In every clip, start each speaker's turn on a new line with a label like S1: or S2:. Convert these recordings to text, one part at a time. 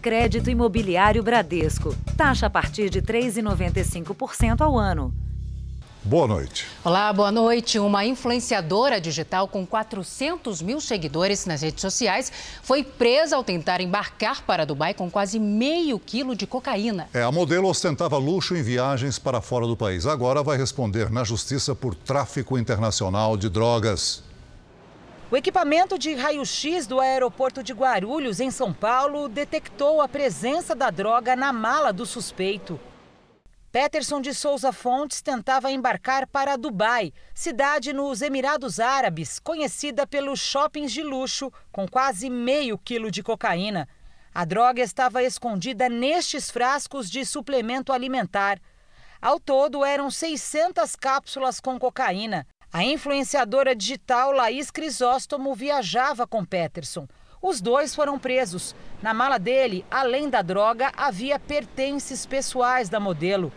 S1: Crédito Imobiliário Bradesco. Taxa a partir de 3,95% ao ano.
S2: Boa noite.
S3: Olá, boa noite. Uma influenciadora digital com 400 mil seguidores nas redes sociais foi presa ao tentar embarcar para Dubai com quase meio quilo de cocaína.
S2: É, a modelo ostentava luxo em viagens para fora do país. Agora vai responder na justiça por tráfico internacional de drogas.
S4: O equipamento de raio-x do aeroporto de Guarulhos, em São Paulo, detectou a presença da droga na mala do suspeito. Peterson de Souza Fontes tentava embarcar para Dubai, cidade nos Emirados Árabes, conhecida pelos shoppings de luxo, com quase meio quilo de cocaína. A droga estava escondida nestes frascos de suplemento alimentar. Ao todo, eram 600 cápsulas com cocaína. A influenciadora digital Laís Crisóstomo viajava com Peterson. Os dois foram presos. Na mala dele, além da droga, havia pertences pessoais da modelo.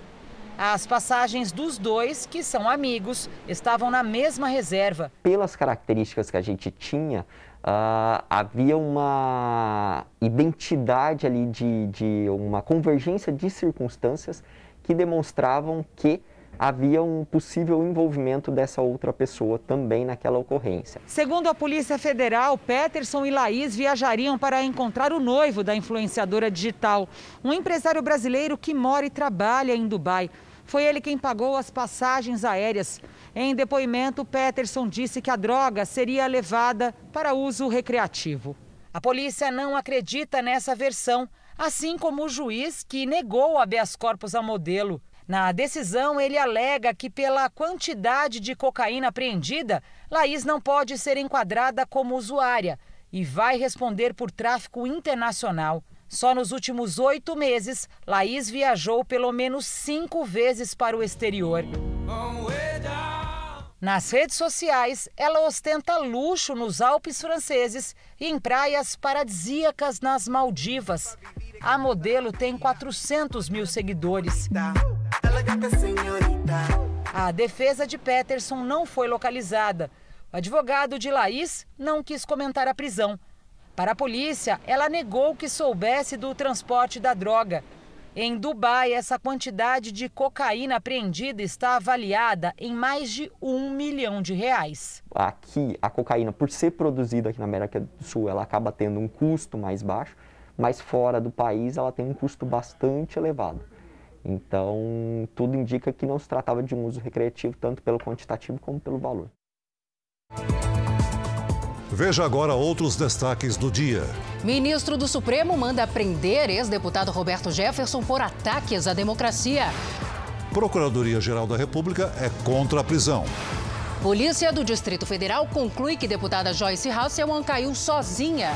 S4: As passagens dos dois, que são amigos, estavam na mesma reserva.
S5: Pelas características que a gente tinha, uh, havia uma identidade ali de, de uma convergência de circunstâncias que demonstravam que havia um possível envolvimento dessa outra pessoa também naquela ocorrência.
S4: Segundo a Polícia Federal, Peterson e Laís viajariam para encontrar o noivo da influenciadora digital, um empresário brasileiro que mora e trabalha em Dubai. Foi ele quem pagou as passagens aéreas. Em depoimento, Peterson disse que a droga seria levada para uso recreativo. A polícia não acredita nessa versão, assim como o juiz que negou habeas corpus ao modelo. Na decisão, ele alega que, pela quantidade de cocaína apreendida, Laís não pode ser enquadrada como usuária e vai responder por tráfico internacional. Só nos últimos oito meses, Laís viajou pelo menos cinco vezes para o exterior. Nas redes sociais, ela ostenta luxo nos Alpes franceses e em praias paradisíacas nas Maldivas. A modelo tem 400 mil seguidores. A defesa de Peterson não foi localizada. O advogado de Laís não quis comentar a prisão. Para a polícia, ela negou que soubesse do transporte da droga. Em Dubai, essa quantidade de cocaína apreendida está avaliada em mais de um milhão de reais.
S5: Aqui, a cocaína, por ser produzida aqui na América do Sul, ela acaba tendo um custo mais baixo, mas fora do país ela tem um custo bastante elevado. Então, tudo indica que não se tratava de um uso recreativo, tanto pelo quantitativo como pelo valor.
S2: Veja agora outros destaques do dia.
S3: Ministro do Supremo manda prender ex-deputado Roberto Jefferson por ataques à democracia.
S2: Procuradoria-Geral da República é contra a prisão.
S3: Polícia do Distrito Federal conclui que deputada Joyce Hasselman caiu sozinha.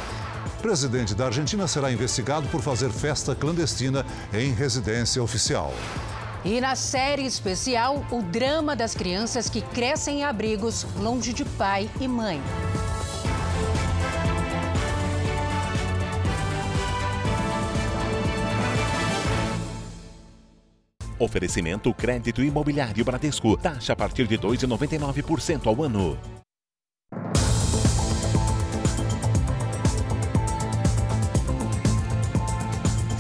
S2: Presidente da Argentina será investigado por fazer festa clandestina em residência oficial.
S3: E na série especial, o drama das crianças que crescem em abrigos longe de pai e mãe.
S6: Oferecimento crédito imobiliário Bradesco. Taxa a partir de 2,99% ao ano.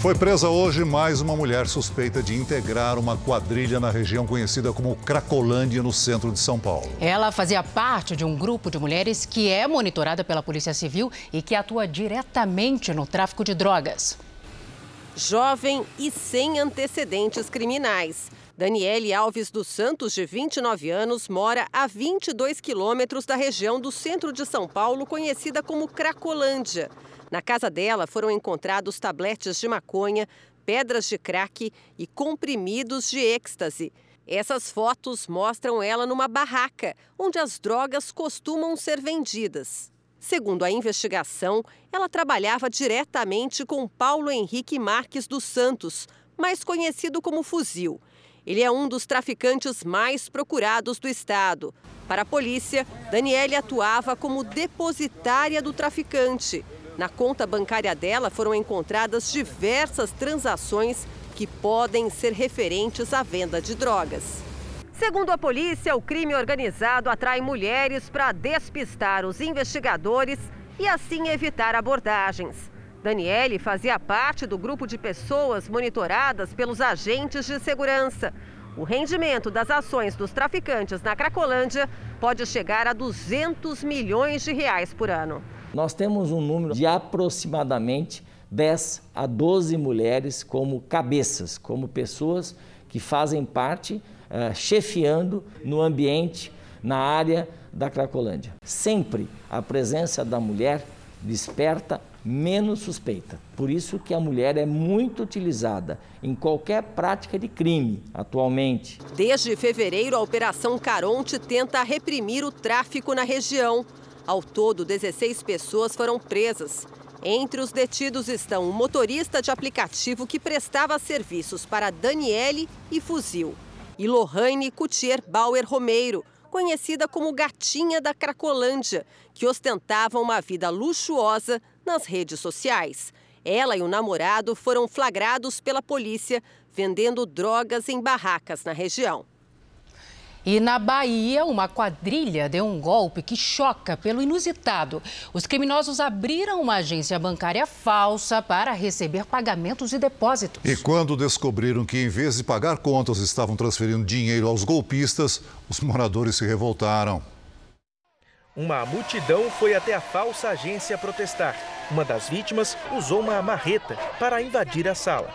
S2: Foi presa hoje mais uma mulher suspeita de integrar uma quadrilha na região conhecida como Cracolândia, no centro de São Paulo.
S3: Ela fazia parte de um grupo de mulheres que é monitorada pela Polícia Civil e que atua diretamente no tráfico de drogas
S7: jovem e sem antecedentes criminais. Daniele Alves dos Santos, de 29 anos, mora a 22 quilômetros da região do centro de São Paulo, conhecida como Cracolândia. Na casa dela foram encontrados tabletes de maconha, pedras de crack e comprimidos de êxtase. Essas fotos mostram ela numa barraca, onde as drogas costumam ser vendidas. Segundo a investigação, ela trabalhava diretamente com Paulo Henrique Marques dos Santos, mais conhecido como Fuzil. Ele é um dos traficantes mais procurados do estado. Para a polícia, Daniele atuava como depositária do traficante. Na conta bancária dela foram encontradas diversas transações que podem ser referentes à venda de drogas. Segundo a polícia, o crime organizado atrai mulheres para despistar os investigadores e assim evitar abordagens. Daniele fazia parte do grupo de pessoas monitoradas pelos agentes de segurança. O rendimento das ações dos traficantes na Cracolândia pode chegar a 200 milhões de reais por ano.
S8: Nós temos um número de aproximadamente 10 a 12 mulheres como cabeças, como pessoas que fazem parte, uh, chefiando no ambiente, na área da Cracolândia. Sempre a presença da mulher desperta menos suspeita. Por isso que a mulher é muito utilizada em qualquer prática de crime atualmente.
S7: Desde fevereiro, a Operação Caronte tenta reprimir o tráfico na região. Ao todo, 16 pessoas foram presas. Entre os detidos estão o motorista de aplicativo que prestava serviços para Daniele e Fuzil, e Lohane Cutier Bauer Romeiro, conhecida como Gatinha da Cracolândia, que ostentava uma vida luxuosa nas redes sociais. Ela e o namorado foram flagrados pela polícia vendendo drogas em barracas na região.
S3: E na Bahia, uma quadrilha deu um golpe que choca pelo inusitado. Os criminosos abriram uma agência bancária falsa para receber pagamentos e depósitos.
S2: E quando descobriram que, em vez de pagar contas, estavam transferindo dinheiro aos golpistas, os moradores se revoltaram.
S9: Uma multidão foi até a falsa agência protestar. Uma das vítimas usou uma marreta para invadir a sala.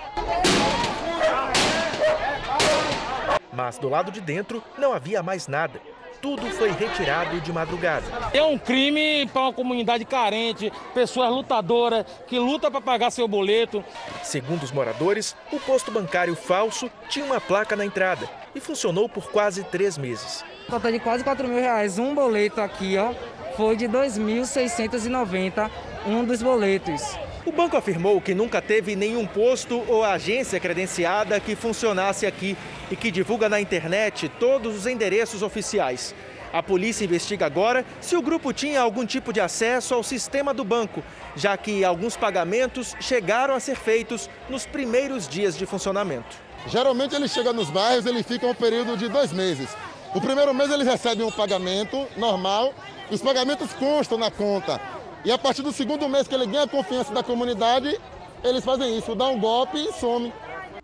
S9: Mas do lado de dentro não havia mais nada. Tudo foi retirado de madrugada.
S10: É um crime para uma comunidade carente, pessoas lutadoras que lutam para pagar seu boleto.
S9: Segundo os moradores, o posto bancário falso tinha uma placa na entrada e funcionou por quase três meses.
S11: Conta de quase 4 mil reais. Um boleto aqui, ó, foi de 2.690, um dos boletos.
S9: O banco afirmou que nunca teve nenhum posto ou agência credenciada que funcionasse aqui e que divulga na internet todos os endereços oficiais. A polícia investiga agora se o grupo tinha algum tipo de acesso ao sistema do banco, já que alguns pagamentos chegaram a ser feitos nos primeiros dias de funcionamento.
S12: Geralmente ele chega nos bairros, ele fica um período de dois meses. O primeiro mês eles recebem um pagamento normal, os pagamentos constam na conta. E a partir do segundo mês que ele ganha a confiança da comunidade, eles fazem isso, dá um golpe e some.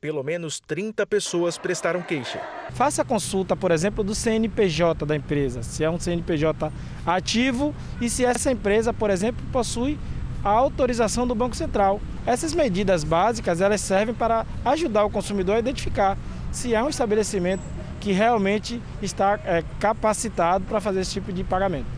S9: Pelo menos 30 pessoas prestaram queixa.
S11: Faça a consulta, por exemplo, do CNPJ da empresa, se é um CNPJ ativo e se essa empresa, por exemplo, possui a autorização do Banco Central. Essas medidas básicas, elas servem para ajudar o consumidor a identificar se é um estabelecimento que realmente está é, capacitado para fazer esse tipo de pagamento.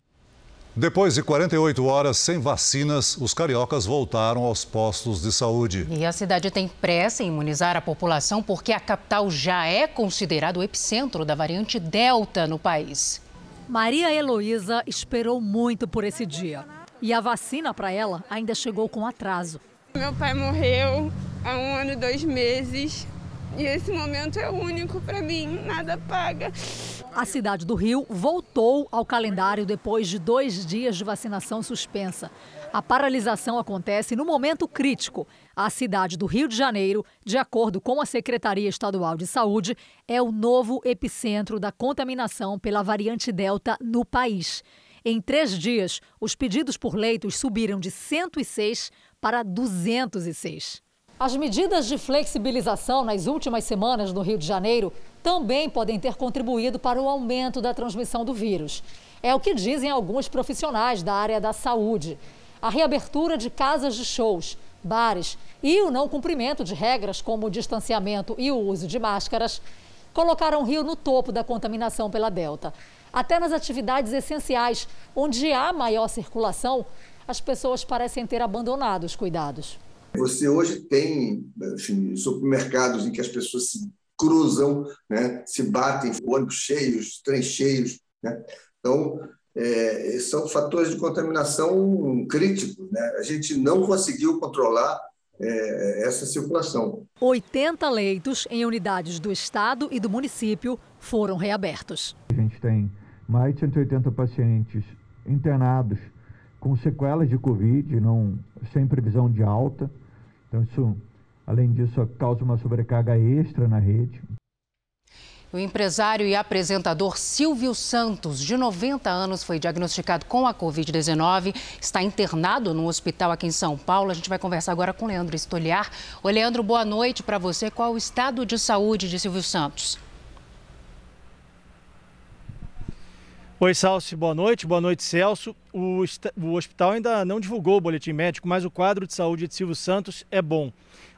S2: Depois de 48 horas sem vacinas, os cariocas voltaram aos postos de saúde.
S3: E a cidade tem pressa em imunizar a população porque a capital já é considerado o epicentro da variante Delta no país.
S13: Maria Heloísa esperou muito por esse dia. E a vacina para ela ainda chegou com atraso.
S14: Meu pai morreu há um ano e dois meses. E esse momento é único para mim, nada paga.
S13: A cidade do Rio voltou ao calendário depois de dois dias de vacinação suspensa. A paralisação acontece no momento crítico. A cidade do Rio de Janeiro, de acordo com a Secretaria Estadual de Saúde, é o novo epicentro da contaminação pela variante Delta no país. Em três dias, os pedidos por leitos subiram de 106 para 206. As medidas de flexibilização nas últimas semanas no Rio de Janeiro também podem ter contribuído para o aumento da transmissão do vírus. É o que dizem alguns profissionais da área da saúde. A reabertura de casas de shows, bares e o não cumprimento de regras como o distanciamento e o uso de máscaras colocaram o Rio no topo da contaminação pela Delta. Até nas atividades essenciais, onde há maior circulação, as pessoas parecem ter abandonado os cuidados.
S15: Você hoje tem enfim, supermercados em que as pessoas se cruzam, né, se batem, ônibus cheios, trens cheios. Né? Então, é, são fatores de contaminação críticos. Né? A gente não conseguiu controlar é, essa circulação.
S13: 80 leitos em unidades do Estado e do município foram reabertos.
S16: A gente tem mais de 180 pacientes internados com sequelas de Covid, não, sem previsão de alta. Então, isso, além disso, causa uma sobrecarga extra na rede.
S3: O empresário e apresentador Silvio Santos, de 90 anos, foi diagnosticado com a Covid-19. Está internado num hospital aqui em São Paulo. A gente vai conversar agora com Leandro Estoliar. Oi, Leandro, boa noite para você. Qual o estado de saúde de Silvio Santos?
S11: Oi, Salsi, boa noite. Boa noite, Celso. O, o hospital ainda não divulgou o boletim médico, mas o quadro de saúde de Silvio Santos é bom.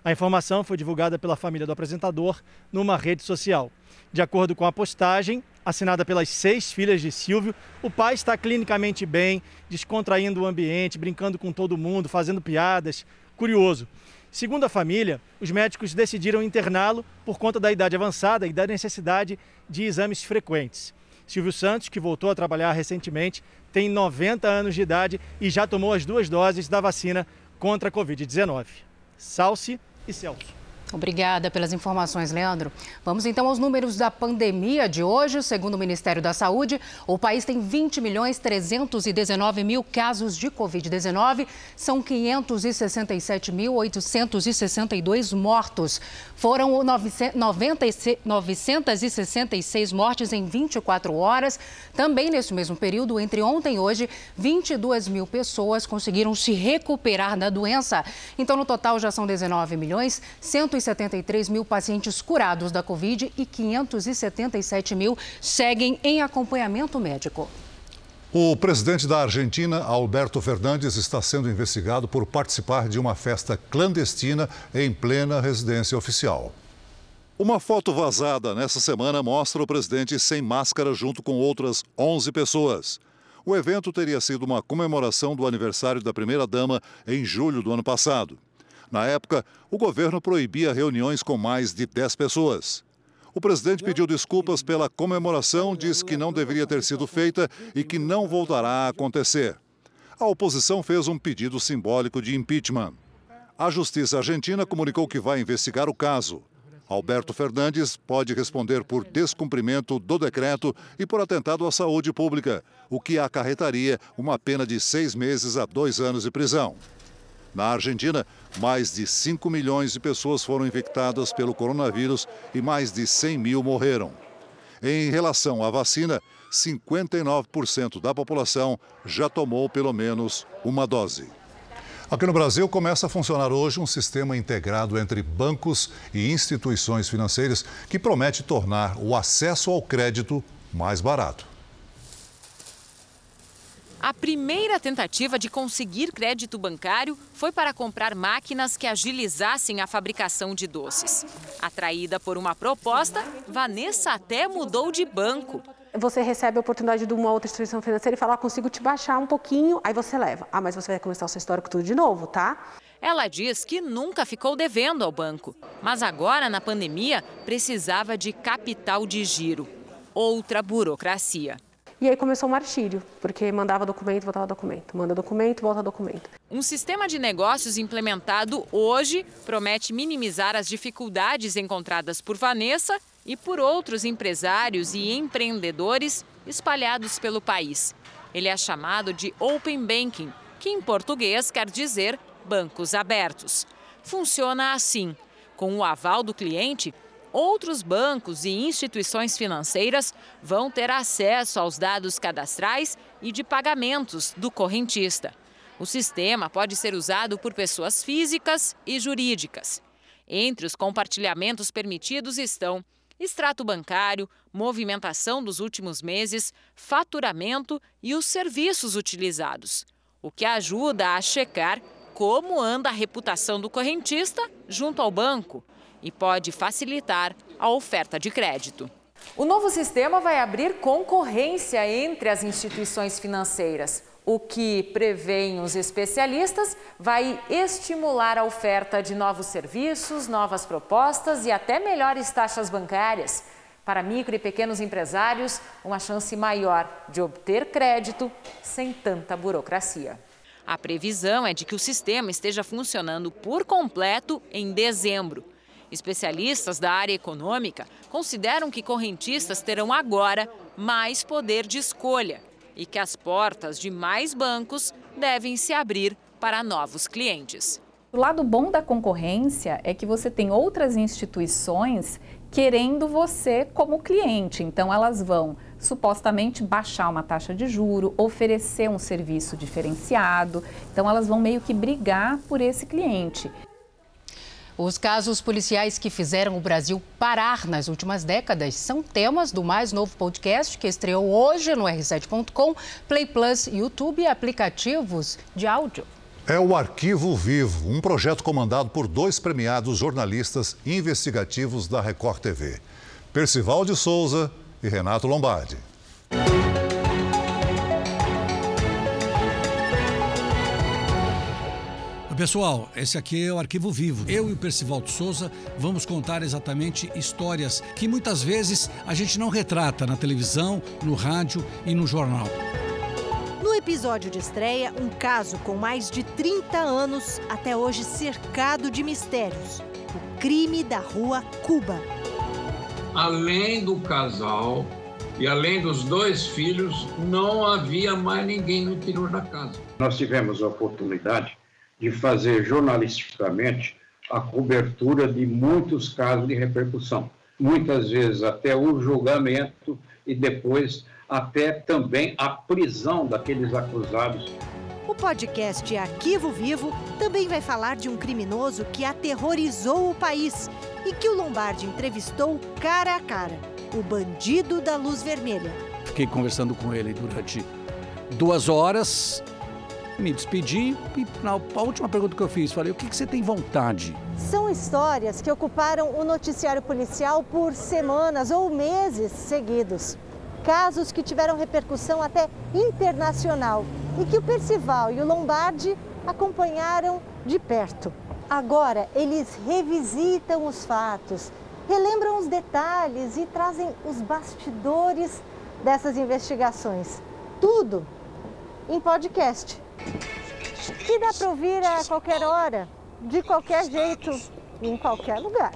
S11: A informação foi divulgada pela família do apresentador numa rede social. De acordo com a postagem, assinada pelas seis filhas de Silvio, o pai está clinicamente bem, descontraindo o ambiente, brincando com todo mundo, fazendo piadas. Curioso. Segundo a família, os médicos decidiram interná-lo por conta da idade avançada e da necessidade de exames frequentes. Silvio Santos, que voltou a trabalhar recentemente, tem 90 anos de idade e já tomou as duas doses da vacina contra a Covid-19. Salce e Celso.
S3: Obrigada pelas informações, Leandro. Vamos então aos números da pandemia de hoje. Segundo o Ministério da Saúde, o país tem 20 milhões 319 mil casos de Covid-19. São 567.862 mortos. Foram 966 mortes em 24 horas. Também nesse mesmo período, entre ontem e hoje, 22 mil pessoas conseguiram se recuperar da doença. Então, no total, já são 19 milhões 150 273 mil pacientes curados da Covid e 577 mil seguem em acompanhamento médico.
S2: O presidente da Argentina, Alberto Fernandes, está sendo investigado por participar de uma festa clandestina em plena residência oficial. Uma foto vazada nessa semana mostra o presidente sem máscara junto com outras 11 pessoas. O evento teria sido uma comemoração do aniversário da primeira-dama em julho do ano passado. Na época, o governo proibia reuniões com mais de 10 pessoas. O presidente pediu desculpas pela comemoração, disse que não deveria ter sido feita e que não voltará a acontecer. A oposição fez um pedido simbólico de impeachment. A justiça argentina comunicou que vai investigar o caso. Alberto Fernandes pode responder por descumprimento do decreto e por atentado à saúde pública, o que acarretaria uma pena de seis meses a dois anos de prisão. Na Argentina, mais de 5 milhões de pessoas foram infectadas pelo coronavírus e mais de 100 mil morreram. Em relação à vacina, 59% da população já tomou pelo menos uma dose. Aqui no Brasil começa a funcionar hoje um sistema integrado entre bancos e instituições financeiras que promete tornar o acesso ao crédito mais barato.
S17: A primeira tentativa de conseguir crédito bancário foi para comprar máquinas que agilizassem a fabricação de doces. Atraída por uma proposta, Vanessa até mudou de banco.
S18: Você recebe a oportunidade de uma outra instituição financeira e fala: ah, consigo te baixar um pouquinho, aí você leva. Ah, mas você vai começar o seu histórico tudo de novo, tá?
S17: Ela diz que nunca ficou devendo ao banco, mas agora, na pandemia, precisava de capital de giro outra burocracia.
S18: E aí começou o martírio, porque mandava documento, voltava documento, manda documento, volta documento.
S17: Um sistema de negócios implementado hoje promete minimizar as dificuldades encontradas por Vanessa e por outros empresários e empreendedores espalhados pelo país. Ele é chamado de Open Banking, que em português quer dizer bancos abertos. Funciona assim: com o aval do cliente, outros bancos e instituições financeiras vão ter acesso aos dados cadastrais e de pagamentos do correntista. O sistema pode ser usado por pessoas físicas e jurídicas. Entre os compartilhamentos permitidos estão extrato bancário, movimentação dos últimos meses, faturamento e os serviços utilizados, o que ajuda a checar como anda a reputação do correntista junto ao banco e pode facilitar a oferta de crédito.
S19: O novo sistema vai abrir concorrência entre as instituições financeiras. O que prevêem os especialistas vai estimular a oferta de novos serviços, novas propostas e até melhores taxas bancárias. Para micro e pequenos empresários, uma chance maior de obter crédito sem tanta burocracia.
S17: A previsão é de que o sistema esteja funcionando por completo em dezembro. Especialistas da área econômica consideram que correntistas terão agora mais poder de escolha e que as portas de mais bancos devem se abrir para novos clientes.
S20: O lado bom da concorrência é que você tem outras instituições querendo você como cliente. Então, elas vão supostamente baixar uma taxa de juro, oferecer um serviço diferenciado. Então, elas vão meio que brigar por esse cliente.
S3: Os casos policiais que fizeram o Brasil parar nas últimas décadas são temas do mais novo podcast que estreou hoje no r7.com, Play Plus, YouTube e aplicativos de áudio.
S2: É o Arquivo Vivo, um projeto comandado por dois premiados jornalistas investigativos da Record TV, Percival de Souza e Renato Lombardi.
S21: Pessoal, esse aqui é o Arquivo Vivo. Eu e o Percival de Souza vamos contar exatamente histórias que muitas vezes a gente não retrata na televisão, no rádio e no jornal.
S22: No episódio de estreia, um caso com mais de 30 anos, até hoje cercado de mistérios. O crime da rua Cuba.
S23: Além do casal e além dos dois filhos, não havia mais ninguém no interior da casa.
S24: Nós tivemos a oportunidade de fazer jornalisticamente a cobertura de muitos casos de repercussão. Muitas vezes até o julgamento e depois até também a prisão daqueles acusados.
S22: O podcast Arquivo Vivo também vai falar de um criminoso que aterrorizou o país e que o Lombardi entrevistou cara a cara, o bandido da luz vermelha.
S21: Fiquei conversando com ele durante duas horas me despedi e na última pergunta que eu fiz, falei: o que, que você tem vontade?
S22: São histórias que ocuparam o noticiário policial por semanas ou meses seguidos. Casos que tiveram repercussão até internacional e que o Percival e o Lombardi acompanharam de perto. Agora, eles revisitam os fatos, relembram os detalhes e trazem os bastidores dessas investigações. Tudo em podcast que dá para ouvir a qualquer hora, de qualquer jeito, em qualquer lugar.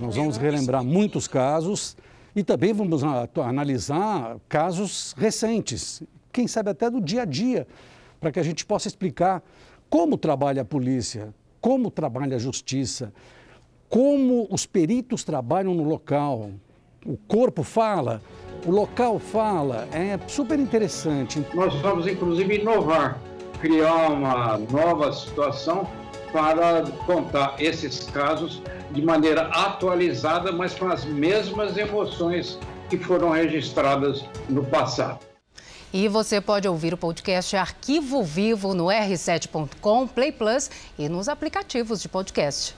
S21: Nós vamos relembrar muitos casos e também vamos analisar casos recentes, quem sabe até do dia a dia, para que a gente possa explicar como trabalha a polícia, como trabalha a justiça, como os peritos trabalham no local. O corpo fala, o local fala, é super interessante.
S24: Nós vamos inclusive inovar, criar uma nova situação para contar esses casos de maneira atualizada, mas com as mesmas emoções que foram registradas no passado.
S3: E você pode ouvir o podcast Arquivo Vivo no r7.com, Play Plus e nos aplicativos de podcast.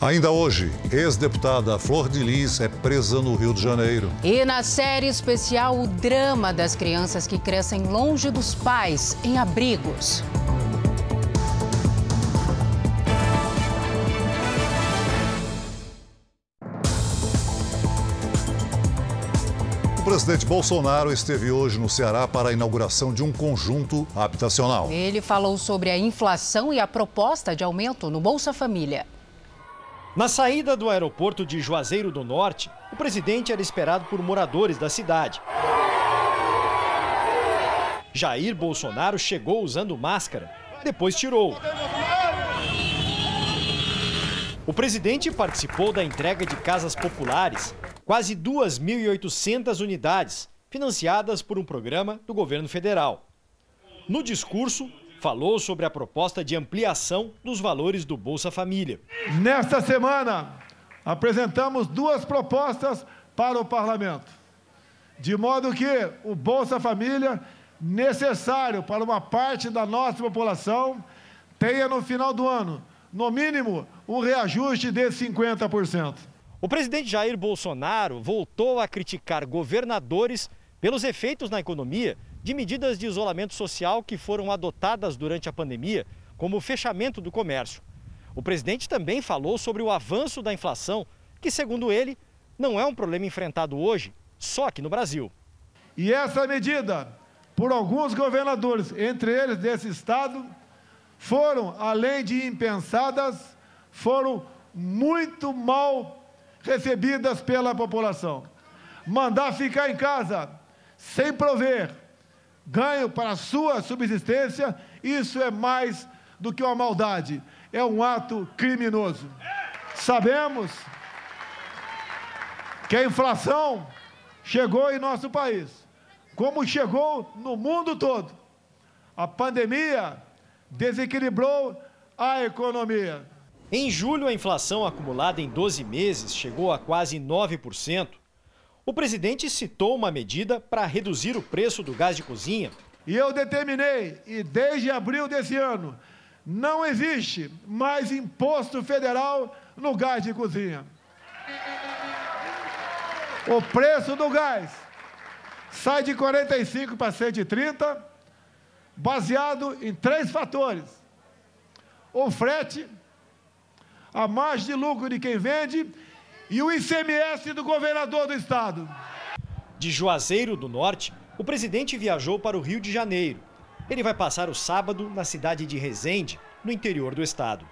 S2: Ainda hoje, ex-deputada Flor de Lis é presa no Rio de Janeiro.
S3: E na série especial, o drama das crianças que crescem longe dos pais, em abrigos.
S2: O presidente Bolsonaro esteve hoje no Ceará para a inauguração de um conjunto habitacional.
S3: Ele falou sobre a inflação e a proposta de aumento no Bolsa Família.
S25: Na saída do aeroporto de Juazeiro do Norte, o presidente era esperado por moradores da cidade. Jair Bolsonaro chegou usando máscara, depois tirou. O presidente participou da entrega de casas populares, quase 2.800 unidades, financiadas por um programa do governo federal. No discurso, falou sobre a proposta de ampliação dos valores do Bolsa Família.
S26: Nesta semana, apresentamos duas propostas para o parlamento, de modo que o Bolsa Família, necessário para uma parte da nossa população, tenha no final do ano, no mínimo, um reajuste de 50%.
S25: O presidente Jair Bolsonaro voltou a criticar governadores pelos efeitos na economia de medidas de isolamento social que foram adotadas durante a pandemia, como o fechamento do comércio. O presidente também falou sobre o avanço da inflação, que, segundo ele, não é um problema enfrentado hoje só aqui no Brasil.
S26: E essa medida, por alguns governadores, entre eles desse estado, foram, além de impensadas, foram muito mal recebidas pela população. Mandar ficar em casa sem prover, ganho para a sua subsistência, isso é mais do que uma maldade, é um ato criminoso. Sabemos, que a inflação chegou em nosso país, como chegou no mundo todo. A pandemia desequilibrou a economia.
S25: Em julho, a inflação acumulada em 12 meses chegou a quase 9%. O presidente citou uma medida para reduzir o preço do gás de cozinha.
S26: E eu determinei, e desde abril desse ano, não existe mais imposto federal no gás de cozinha. O preço do gás sai de 45 para 130, baseado em três fatores: o frete, a margem de lucro de quem vende e o ICMS do governador do estado.
S25: De Juazeiro do Norte, o presidente viajou para o Rio de Janeiro. Ele vai passar o sábado na cidade de Resende, no interior do estado.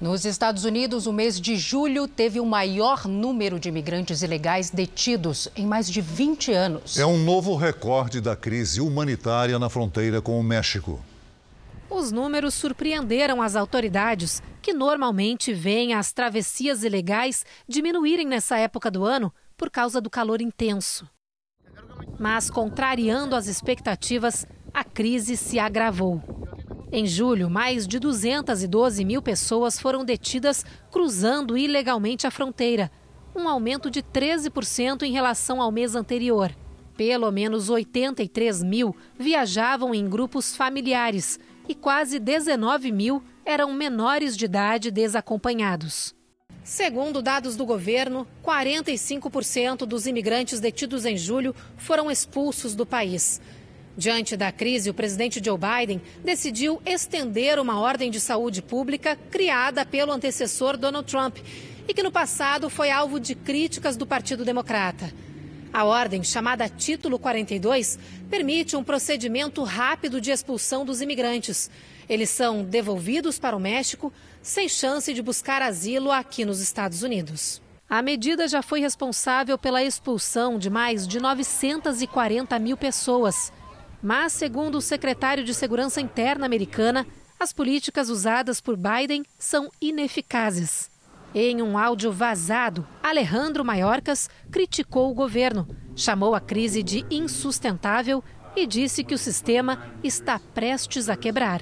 S3: Nos Estados Unidos, o mês de julho teve o maior número de imigrantes ilegais detidos em mais de 20 anos.
S2: É um novo recorde da crise humanitária na fronteira com o México.
S27: Os números surpreenderam as autoridades, que normalmente veem as travessias ilegais diminuírem nessa época do ano por causa do calor intenso. Mas, contrariando as expectativas, a crise se agravou. Em julho, mais de 212 mil pessoas foram detidas cruzando ilegalmente a fronteira, um aumento de 13% em relação ao mês anterior. Pelo menos 83 mil viajavam em grupos familiares e quase 19 mil eram menores de idade desacompanhados. Segundo dados do governo, 45% dos imigrantes detidos em julho foram expulsos do país. Diante da crise, o presidente Joe Biden decidiu estender uma ordem de saúde pública criada pelo antecessor Donald Trump e que no passado foi alvo de críticas do Partido Democrata. A ordem, chamada Título 42, permite um procedimento rápido de expulsão dos imigrantes. Eles são devolvidos para o México sem chance de buscar asilo aqui nos Estados Unidos. A medida já foi responsável pela expulsão de mais de 940 mil pessoas. Mas, segundo o secretário de Segurança Interna americana, as políticas usadas por Biden são ineficazes. Em um áudio vazado, Alejandro Mayorkas criticou o governo, chamou a crise de insustentável e disse que o sistema está prestes a quebrar.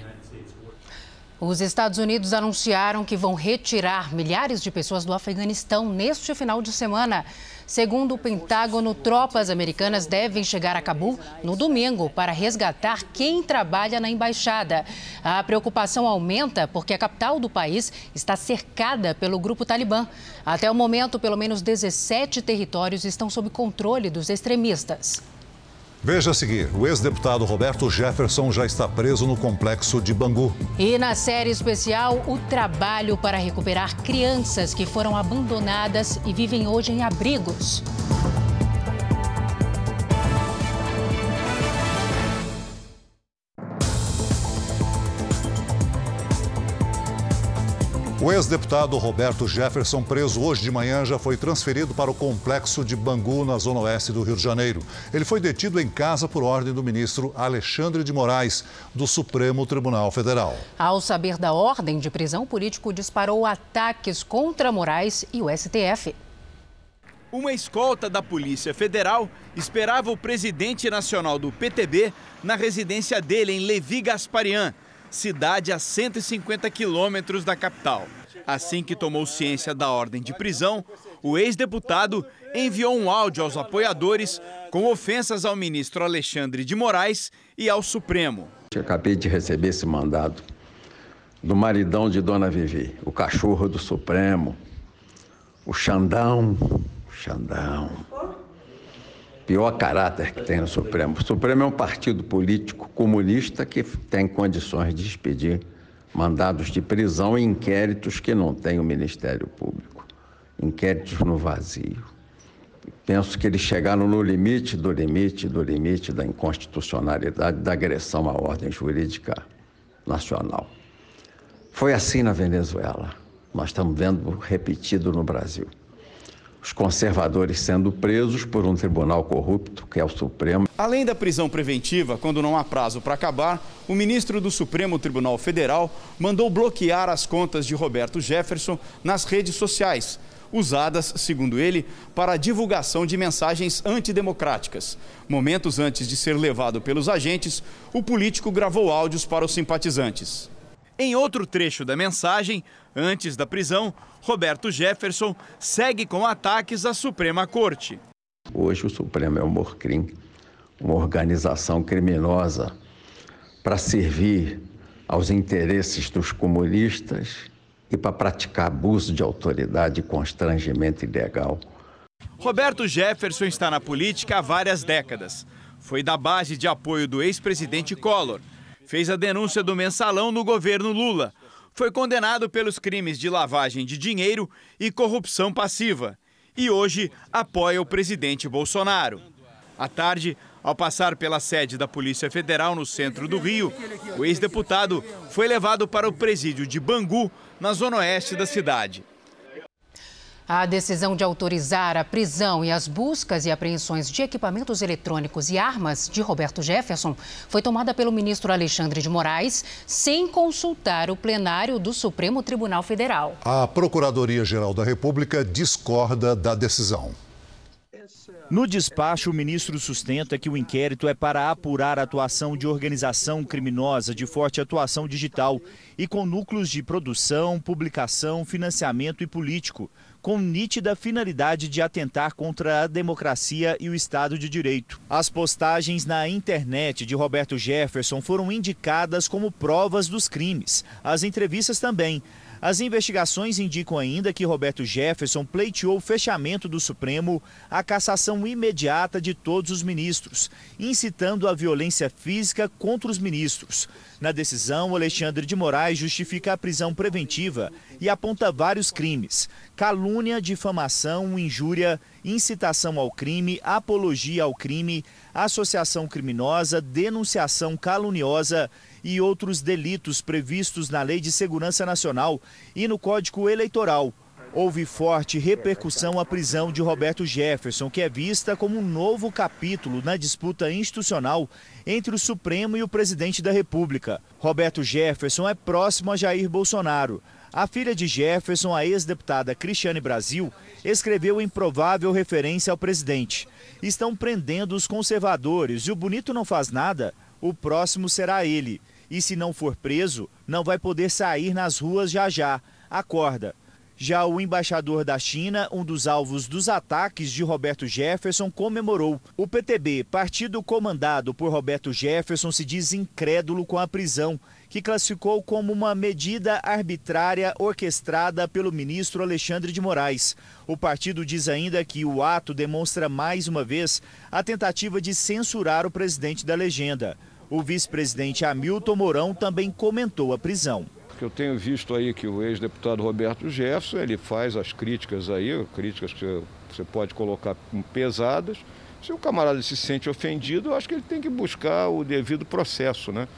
S3: Os Estados Unidos anunciaram que vão retirar milhares de pessoas do Afeganistão neste final de semana. Segundo o Pentágono, tropas americanas devem chegar a Cabul no domingo para resgatar quem trabalha na embaixada. A preocupação aumenta porque a capital do país está cercada pelo grupo Talibã. Até o momento, pelo menos 17 territórios estão sob controle dos extremistas.
S2: Veja a seguir: o ex-deputado Roberto Jefferson já está preso no complexo de Bangu.
S3: E na série especial, o trabalho para recuperar crianças que foram abandonadas e vivem hoje em abrigos.
S2: O ex-deputado Roberto Jefferson, preso hoje de manhã, já foi transferido para o complexo de Bangu, na zona oeste do Rio de Janeiro. Ele foi detido em casa por ordem do ministro Alexandre de Moraes, do Supremo Tribunal Federal.
S3: Ao saber da ordem de prisão, o político disparou ataques contra Moraes e o STF.
S28: Uma escolta da Polícia Federal esperava o presidente nacional do PTB na residência dele em Levi Gasparian cidade a 150 quilômetros da capital. Assim que tomou ciência da ordem de prisão, o ex-deputado enviou um áudio aos apoiadores com ofensas ao ministro Alexandre de Moraes e ao Supremo.
S29: Eu acabei de receber esse mandado do maridão de Dona Vivi, o cachorro do Supremo, o Xandão, Xandão pior caráter que tem no Supremo. O Supremo é um partido político comunista que tem condições de expedir mandados de prisão e inquéritos que não tem o Ministério Público. Inquéritos no vazio. Penso que eles chegaram no limite do limite do limite da inconstitucionalidade da agressão à ordem jurídica nacional. Foi assim na Venezuela. Nós estamos vendo repetido no Brasil os conservadores sendo presos por um tribunal corrupto, que é o Supremo.
S28: Além da prisão preventiva, quando não há prazo para acabar, o ministro do Supremo Tribunal Federal mandou bloquear as contas de Roberto Jefferson nas redes sociais. usadas, segundo ele, para a divulgação de mensagens antidemocráticas. Momentos antes de ser levado pelos agentes, o político gravou áudios para os simpatizantes. Em outro trecho da mensagem, antes da prisão, Roberto Jefferson segue com ataques à Suprema Corte.
S29: Hoje o Supremo é o Morcrim, uma organização criminosa para servir aos interesses dos comunistas e para praticar abuso de autoridade e constrangimento ilegal.
S28: Roberto Jefferson está na política há várias décadas. Foi da base de apoio do ex-presidente Collor. Fez a denúncia do mensalão no governo Lula. Foi condenado pelos crimes de lavagem de dinheiro e corrupção passiva. E hoje apoia o presidente Bolsonaro. À tarde, ao passar pela sede da Polícia Federal no centro do Rio, o ex-deputado foi levado para o presídio de Bangu, na zona oeste da cidade.
S3: A decisão de autorizar a prisão e as buscas e apreensões de equipamentos eletrônicos e armas de Roberto Jefferson foi tomada pelo ministro Alexandre de Moraes sem consultar o plenário do Supremo Tribunal Federal.
S2: A Procuradoria-Geral da República discorda da decisão.
S30: No despacho, o ministro sustenta que o inquérito é para apurar a atuação de organização criminosa de forte atuação digital e com núcleos de produção, publicação, financiamento e político, com nítida finalidade de atentar contra a democracia e o Estado de Direito. As postagens na internet de Roberto Jefferson foram indicadas como provas dos crimes. As entrevistas também. As investigações indicam ainda que Roberto Jefferson pleiteou o fechamento do Supremo, a cassação imediata de todos os ministros, incitando a violência física contra os ministros. Na decisão, Alexandre de Moraes justifica a prisão preventiva e aponta vários crimes: calúnia, difamação, injúria, incitação ao crime, apologia ao crime, associação criminosa, denunciação caluniosa e outros delitos previstos na Lei de Segurança Nacional e no Código Eleitoral. Houve forte repercussão à prisão de Roberto Jefferson, que é vista como um novo capítulo na disputa institucional entre o Supremo e o presidente da República. Roberto Jefferson é próximo a Jair Bolsonaro. A filha de Jefferson, a ex-deputada Cristiane Brasil, escreveu improvável referência ao presidente. Estão prendendo os conservadores e o bonito não faz nada, o próximo será ele e se não for preso, não vai poder sair nas ruas já já. Acorda. Já o embaixador da China, um dos alvos dos ataques de Roberto Jefferson, comemorou. O PTB, partido comandado por Roberto Jefferson, se diz incrédulo com a prisão, que classificou como uma medida arbitrária orquestrada pelo ministro Alexandre de Moraes. O partido diz ainda que o ato demonstra mais uma vez a tentativa de censurar o presidente da legenda. O vice-presidente Hamilton Mourão também comentou a prisão.
S31: Eu tenho visto aí que o ex-deputado Roberto Jefferson, ele faz as críticas aí, críticas que você pode colocar pesadas. Se o camarada se sente ofendido, eu acho que ele tem que buscar o devido processo, né?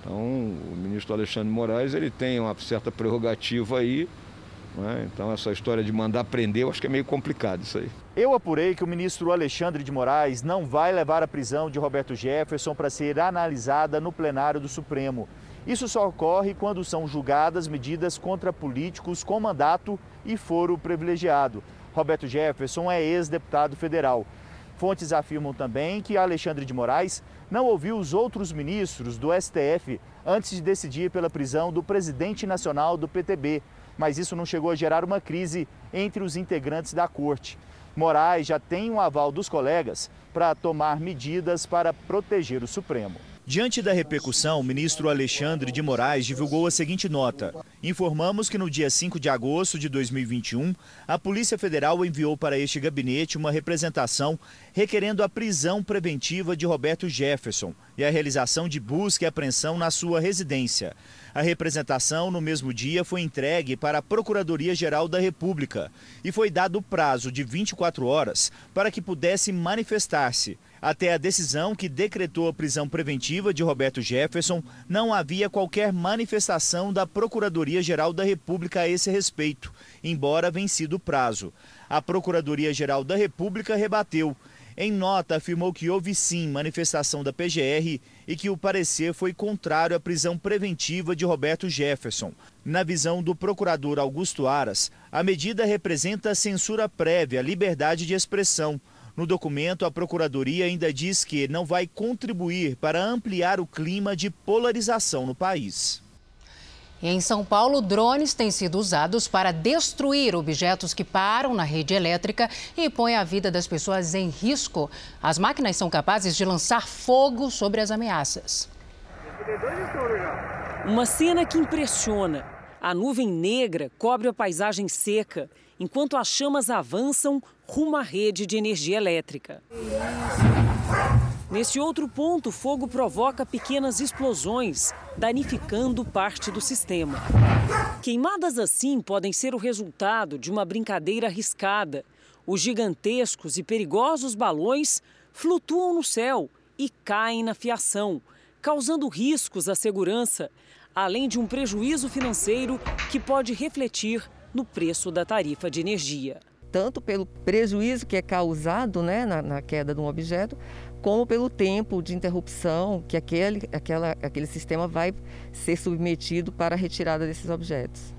S31: Então, o ministro Alexandre Moraes, ele tem uma certa prerrogativa aí, né? Então, essa história de mandar prender, eu acho que é meio complicado isso aí.
S30: Eu apurei que o ministro Alexandre de Moraes não vai levar a prisão de Roberto Jefferson para ser analisada no plenário do Supremo. Isso só ocorre quando são julgadas medidas contra políticos com mandato e foro privilegiado. Roberto Jefferson é ex-deputado federal. Fontes afirmam também que Alexandre de Moraes não ouviu os outros ministros do STF antes de decidir pela prisão do presidente nacional do PTB, mas isso não chegou a gerar uma crise entre os integrantes da corte. Moraes já tem um aval dos colegas para tomar medidas para proteger o Supremo. Diante da repercussão, o ministro Alexandre de Moraes divulgou a seguinte nota: Informamos que no dia 5 de agosto de 2021, a Polícia Federal enviou para este gabinete uma representação requerendo a prisão preventiva de Roberto Jefferson e a realização de busca e apreensão na sua residência. A representação, no mesmo dia, foi entregue para a Procuradoria-Geral da República e foi dado prazo de 24 horas para que pudesse manifestar-se. Até a decisão que decretou a prisão preventiva de Roberto Jefferson, não havia qualquer manifestação da Procuradoria-Geral da República a esse respeito, embora vencido o prazo. A Procuradoria-Geral da República rebateu em nota, afirmou que houve sim manifestação da PGR e que o parecer foi contrário à prisão preventiva de Roberto Jefferson. Na visão do procurador Augusto Aras, a medida representa censura prévia à liberdade de expressão. No documento, a Procuradoria ainda diz que não vai contribuir para ampliar o clima de polarização no país.
S3: Em São Paulo, drones têm sido usados para destruir objetos que param na rede elétrica e põem a vida das pessoas em risco. As máquinas são capazes de lançar fogo sobre as ameaças.
S4: Uma cena que impressiona. A nuvem negra cobre a paisagem seca, enquanto as chamas avançam rumo à rede de energia elétrica. Nesse outro ponto, o fogo provoca pequenas explosões, danificando parte do sistema. Queimadas assim podem ser o resultado de uma brincadeira arriscada. Os gigantescos e perigosos balões flutuam no céu e caem na fiação, causando riscos à segurança, além de um prejuízo financeiro que pode refletir no preço da tarifa de energia.
S32: Tanto pelo prejuízo que é causado né, na, na queda de um objeto, como pelo tempo de interrupção que aquele, aquela, aquele sistema vai ser submetido para a retirada desses objetos.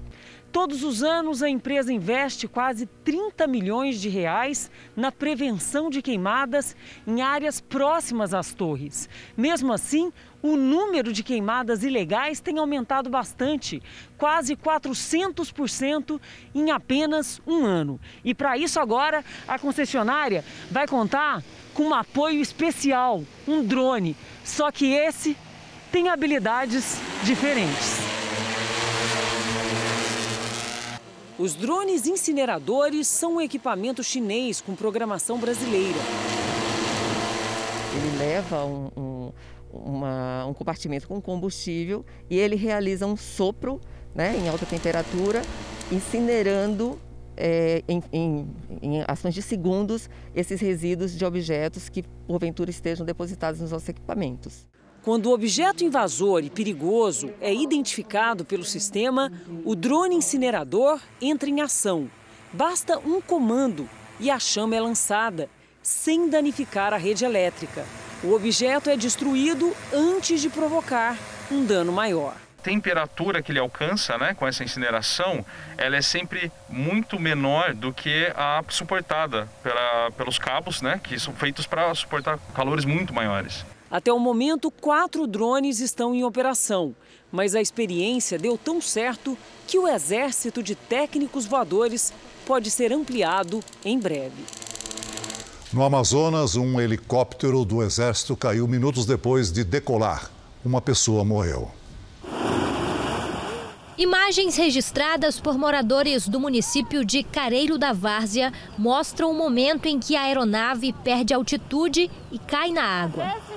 S4: Todos os anos, a empresa investe quase 30 milhões de reais na prevenção de queimadas em áreas próximas às torres. Mesmo assim, o número de queimadas ilegais tem aumentado bastante, quase 400% em apenas um ano. E para isso, agora, a concessionária vai contar com um apoio especial, um drone. Só que esse tem habilidades diferentes. Os drones incineradores são um equipamento chinês com programação brasileira.
S32: Ele leva um, um, uma, um compartimento com combustível e ele realiza um sopro né, em alta temperatura, incinerando é, em, em, em, ações de segundos esses resíduos de objetos que porventura estejam depositados nos nossos equipamentos.
S4: Quando o objeto invasor e perigoso é identificado pelo sistema, o drone incinerador entra em ação. Basta um comando e a chama é lançada, sem danificar a rede elétrica. O objeto é destruído antes de provocar um dano maior
S29: temperatura que ele alcança né, com essa incineração, ela é sempre muito menor do que a suportada pela, pelos cabos, né, que são feitos para suportar calores muito maiores.
S4: Até o momento, quatro drones estão em operação, mas a experiência deu tão certo que o exército de técnicos voadores pode ser ampliado em breve.
S2: No Amazonas, um helicóptero do exército caiu minutos depois de decolar. Uma pessoa morreu.
S33: Imagens registradas por moradores do município de Careiro da Várzea mostram o momento em que a aeronave perde altitude e cai na água.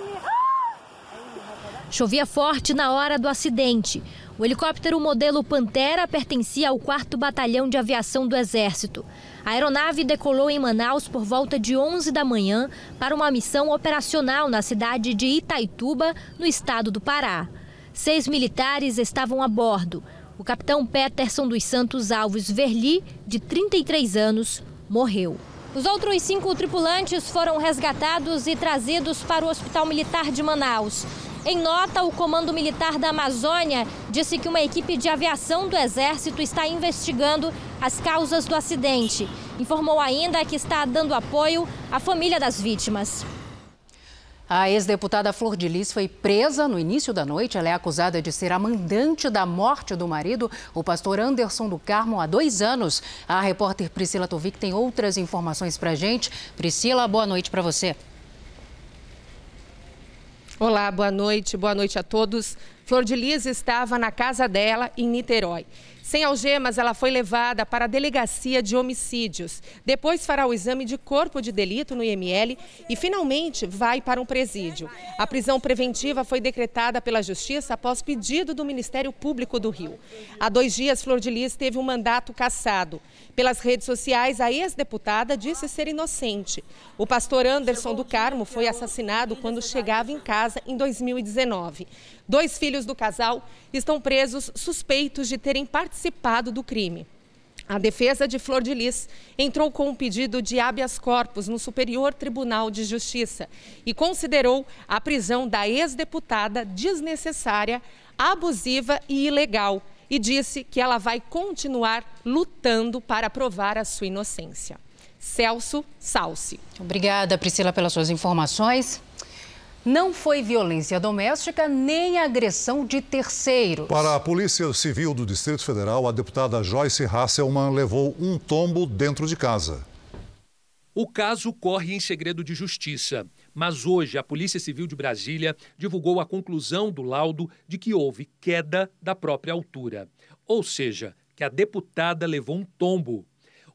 S33: Chovia forte na hora do acidente. O helicóptero modelo Pantera pertencia ao 4 Batalhão de Aviação do Exército. A aeronave decolou em Manaus por volta de 11 da manhã para uma missão operacional na cidade de Itaituba, no estado do Pará. Seis militares estavam a bordo. O capitão Peterson dos Santos Alves Verli, de 33 anos, morreu. Os outros cinco tripulantes foram resgatados e trazidos para o Hospital Militar de Manaus. Em nota, o Comando Militar da Amazônia disse que uma equipe de aviação do Exército está investigando as causas do acidente. Informou ainda que está dando apoio à família das vítimas.
S3: A ex-deputada Flor de Lis foi presa no início da noite. Ela é acusada de ser a mandante da morte do marido, o pastor Anderson do Carmo, há dois anos. A repórter Priscila Tovic tem outras informações para gente. Priscila, boa noite para você.
S34: Olá, boa noite, boa noite a todos. Flor de Lis estava na casa dela em Niterói. Sem algemas, ela foi levada para a delegacia de homicídios. Depois fará o exame de corpo de delito no IML e finalmente vai para um presídio. A prisão preventiva foi decretada pela Justiça após pedido do Ministério Público do Rio. Há dois dias, Flor de Lis teve um mandato cassado. Pelas redes sociais, a ex-deputada disse ser inocente. O pastor Anderson do Carmo foi assassinado quando chegava em casa em 2019. Dois filhos do casal estão presos suspeitos de terem participado do crime. A defesa de Flor de Lis entrou com um pedido de habeas corpus no Superior Tribunal de Justiça e considerou a prisão da ex-deputada desnecessária, abusiva e ilegal e disse que ela vai continuar lutando para provar a sua inocência. Celso Salsi.
S3: Obrigada, Priscila, pelas suas informações. Não foi violência doméstica nem agressão de terceiros.
S2: Para a Polícia Civil do Distrito Federal, a deputada Joyce Hasselman levou um tombo dentro de casa.
S35: O caso corre em segredo de justiça, mas hoje a Polícia Civil de Brasília divulgou a conclusão do laudo de que houve queda da própria altura, ou seja, que a deputada levou um tombo.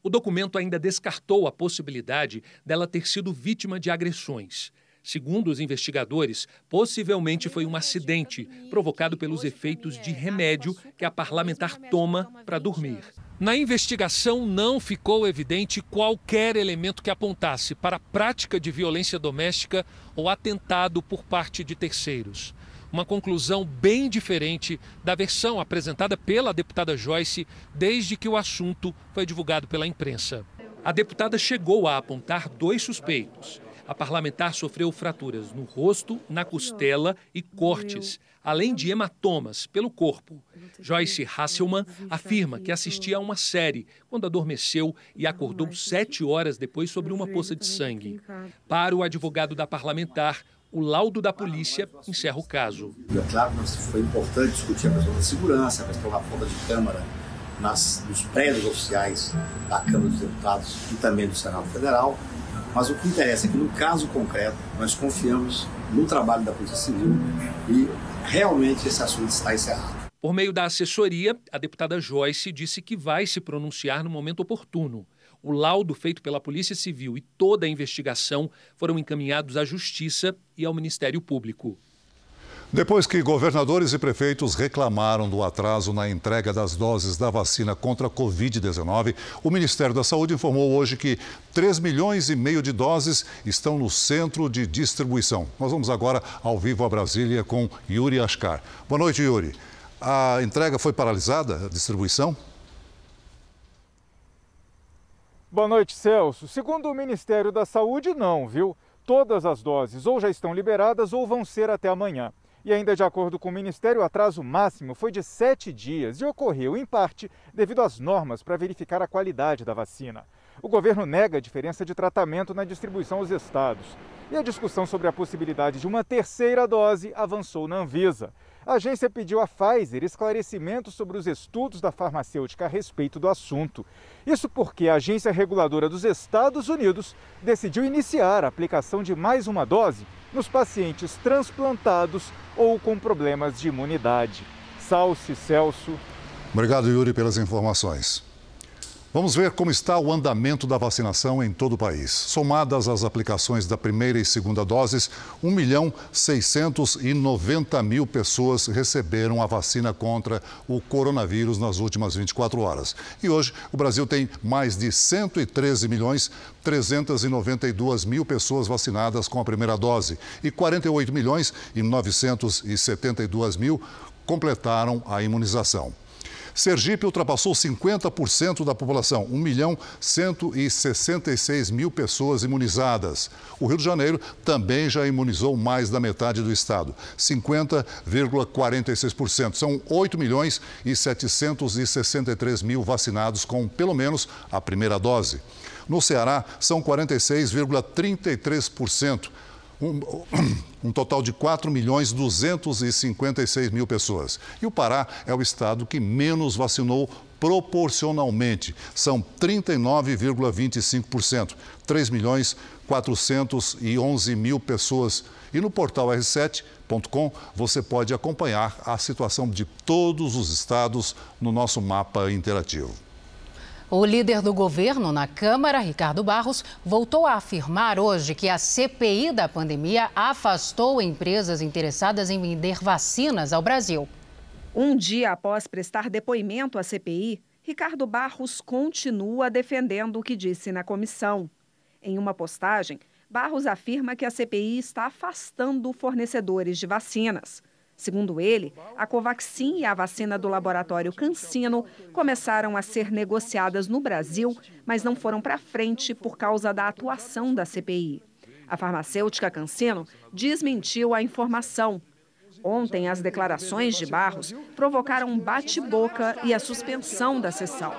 S35: O documento ainda descartou a possibilidade dela ter sido vítima de agressões. Segundo os investigadores, possivelmente foi um acidente provocado pelos efeitos de remédio que a parlamentar toma para dormir. Na investigação não ficou evidente qualquer elemento que apontasse para a prática de violência doméstica ou atentado por parte de terceiros. Uma conclusão bem diferente da versão apresentada pela deputada Joyce desde que o assunto foi divulgado pela imprensa. A deputada chegou a apontar dois suspeitos a parlamentar sofreu fraturas no rosto, na costela e cortes, além de hematomas pelo corpo. Joyce Hasselman afirma que assistia a uma série quando adormeceu e acordou sete horas depois sobre uma poça de sangue. Para o advogado da parlamentar, o laudo da polícia encerra o caso.
S36: É claro foi importante discutir a questão da segurança, a questão da falta de câmara nas, nos prédios oficiais da Câmara dos Deputados e também do Senado Federal. Mas o que interessa é que, no caso concreto, nós confiamos no trabalho da Polícia Civil e realmente esse assunto está encerrado.
S35: Por meio da assessoria, a deputada Joyce disse que vai se pronunciar no momento oportuno. O laudo feito pela Polícia Civil e toda a investigação foram encaminhados à Justiça e ao Ministério Público.
S2: Depois que governadores e prefeitos reclamaram do atraso na entrega das doses da vacina contra a Covid-19, o Ministério da Saúde informou hoje que 3 milhões e meio de doses estão no centro de distribuição. Nós vamos agora ao vivo a Brasília com Yuri Ascar. Boa noite, Yuri. A entrega foi paralisada, a distribuição?
S37: Boa noite, Celso. Segundo o Ministério da Saúde, não, viu? Todas as doses ou já estão liberadas ou vão ser até amanhã. E ainda de acordo com o Ministério, o atraso máximo foi de sete dias e ocorreu, em parte, devido às normas para verificar a qualidade da vacina. O governo nega a diferença de tratamento na distribuição aos estados. E a discussão sobre a possibilidade de uma terceira dose avançou na Anvisa. A agência pediu à Pfizer esclarecimentos sobre os estudos da farmacêutica a respeito do assunto. Isso porque a agência reguladora dos Estados Unidos decidiu iniciar a aplicação de mais uma dose nos pacientes transplantados ou com problemas de imunidade. Salce Celso.
S2: Obrigado, Yuri, pelas informações. Vamos ver como está o andamento da vacinação em todo o país. Somadas as aplicações da primeira e segunda doses, 1 milhão 690 mil pessoas receberam a vacina contra o coronavírus nas últimas 24 horas. E hoje o Brasil tem mais de 113 milhões 392 mil pessoas vacinadas com a primeira dose e 48 milhões e 972 mil completaram a imunização. Sergipe ultrapassou 50% da população, 1 milhão 166 mil pessoas imunizadas. O Rio de Janeiro também já imunizou mais da metade do estado, 50,46%. São 8 milhões e 763 mil vacinados com pelo menos a primeira dose. No Ceará, são 46,33% um, um total de 4 milhões 256 mil pessoas. E o Pará é o estado que menos vacinou proporcionalmente. São 39,25%. 3 milhões 411 mil pessoas. E no portal r7.com você pode acompanhar a situação de todos os estados no nosso mapa interativo.
S3: O líder do governo na Câmara, Ricardo Barros, voltou a afirmar hoje que a CPI da pandemia afastou empresas interessadas em vender vacinas ao Brasil.
S38: Um dia após prestar depoimento à CPI, Ricardo Barros continua defendendo o que disse na comissão. Em uma postagem, Barros afirma que a CPI está afastando fornecedores de vacinas. Segundo ele, a Covaxin e a vacina do laboratório Cancino começaram a ser negociadas no Brasil, mas não foram para frente por causa da atuação da CPI. A farmacêutica Cancino desmentiu a informação. Ontem, as declarações de Barros provocaram um bate-boca e a suspensão da sessão.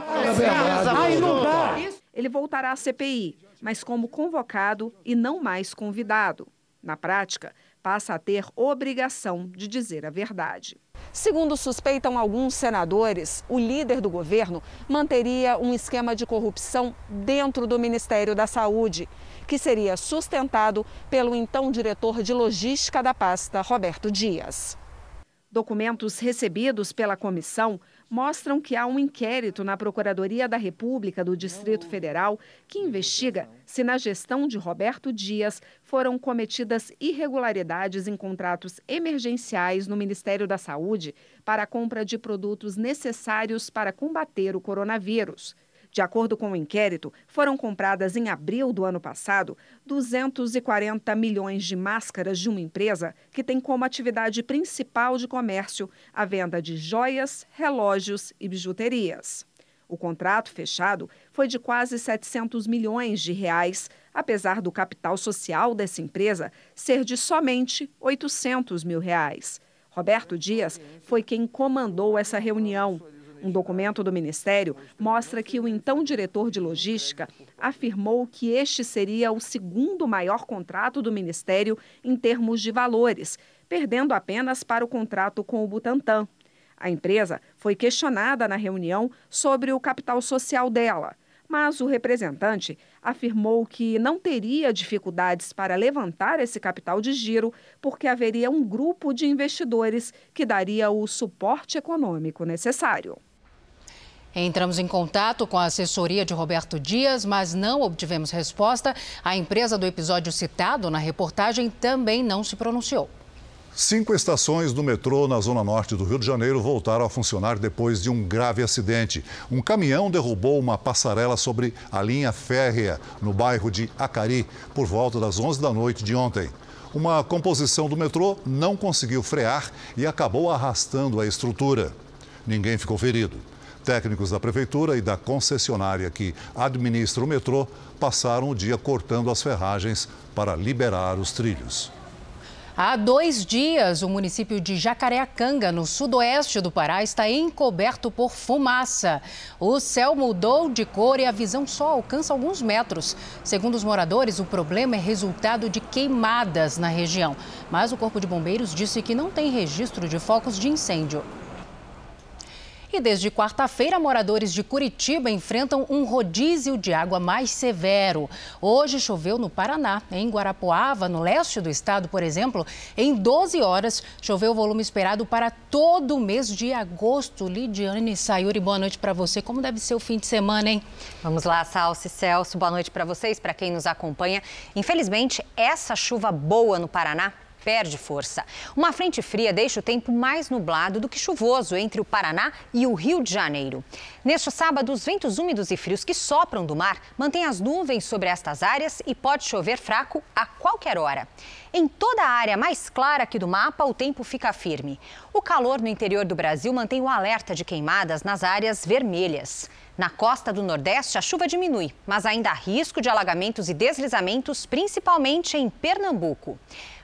S38: Ele voltará à CPI, mas como convocado e não mais convidado. Na prática, passa a ter obrigação de dizer a verdade. Segundo suspeitam alguns senadores, o líder do governo manteria um esquema de corrupção dentro do Ministério da Saúde, que seria sustentado pelo então diretor de logística da pasta, Roberto Dias. Documentos recebidos pela comissão mostram que há um inquérito na Procuradoria da República do Distrito Federal que investiga se na gestão de Roberto Dias foram cometidas irregularidades em contratos emergenciais no Ministério da Saúde para a compra de produtos necessários para combater o coronavírus. De acordo com o inquérito, foram compradas em abril do ano passado 240 milhões de máscaras de uma empresa que tem como atividade principal de comércio a venda de joias, relógios e bijuterias. O contrato fechado foi de quase 700 milhões de reais, apesar do capital social dessa empresa ser de somente 800 mil reais. Roberto Dias foi quem comandou essa reunião um documento do Ministério mostra que o então diretor de logística afirmou que este seria o segundo maior contrato do Ministério em termos de valores, perdendo apenas para o contrato com o Butantan. A empresa foi questionada na reunião sobre o capital social dela, mas o representante afirmou que não teria dificuldades para levantar esse capital de giro, porque haveria um grupo de investidores que daria o suporte econômico necessário.
S3: Entramos em contato com a assessoria de Roberto Dias, mas não obtivemos resposta. A empresa do episódio citado na reportagem também não se pronunciou.
S2: Cinco estações do metrô na zona norte do Rio de Janeiro voltaram a funcionar depois de um grave acidente. Um caminhão derrubou uma passarela sobre a linha férrea no bairro de Acari por volta das 11 da noite de ontem. Uma composição do metrô não conseguiu frear e acabou arrastando a estrutura. Ninguém ficou ferido. Técnicos da prefeitura e da concessionária que administra o metrô passaram o dia cortando as ferragens para liberar os trilhos.
S3: Há dois dias, o município de Jacareacanga, no sudoeste do Pará, está encoberto por fumaça. O céu mudou de cor e a visão só alcança alguns metros. Segundo os moradores, o problema é resultado de queimadas na região. Mas o Corpo de Bombeiros disse que não tem registro de focos de incêndio. E desde quarta-feira, moradores de Curitiba enfrentam um rodízio de água mais severo. Hoje choveu no Paraná, em Guarapuava, no leste do estado, por exemplo. Em 12 horas, choveu o volume esperado para todo o mês de agosto. Lidiane Sayuri, boa noite para você. Como deve ser o fim de semana, hein?
S39: Vamos lá, Salce Celso. Boa noite para vocês, para quem nos acompanha. Infelizmente, essa chuva boa no Paraná perde força. Uma frente fria deixa o tempo mais nublado do que chuvoso entre o Paraná e o Rio de Janeiro. Neste sábado, os ventos úmidos e frios que sopram do mar mantêm as nuvens sobre estas áreas e pode chover fraco a qualquer hora. Em toda a área mais clara aqui do mapa, o tempo fica firme. O calor no interior do Brasil mantém o alerta de queimadas nas áreas vermelhas. Na costa do Nordeste, a chuva diminui, mas ainda há risco de alagamentos e deslizamentos, principalmente em Pernambuco.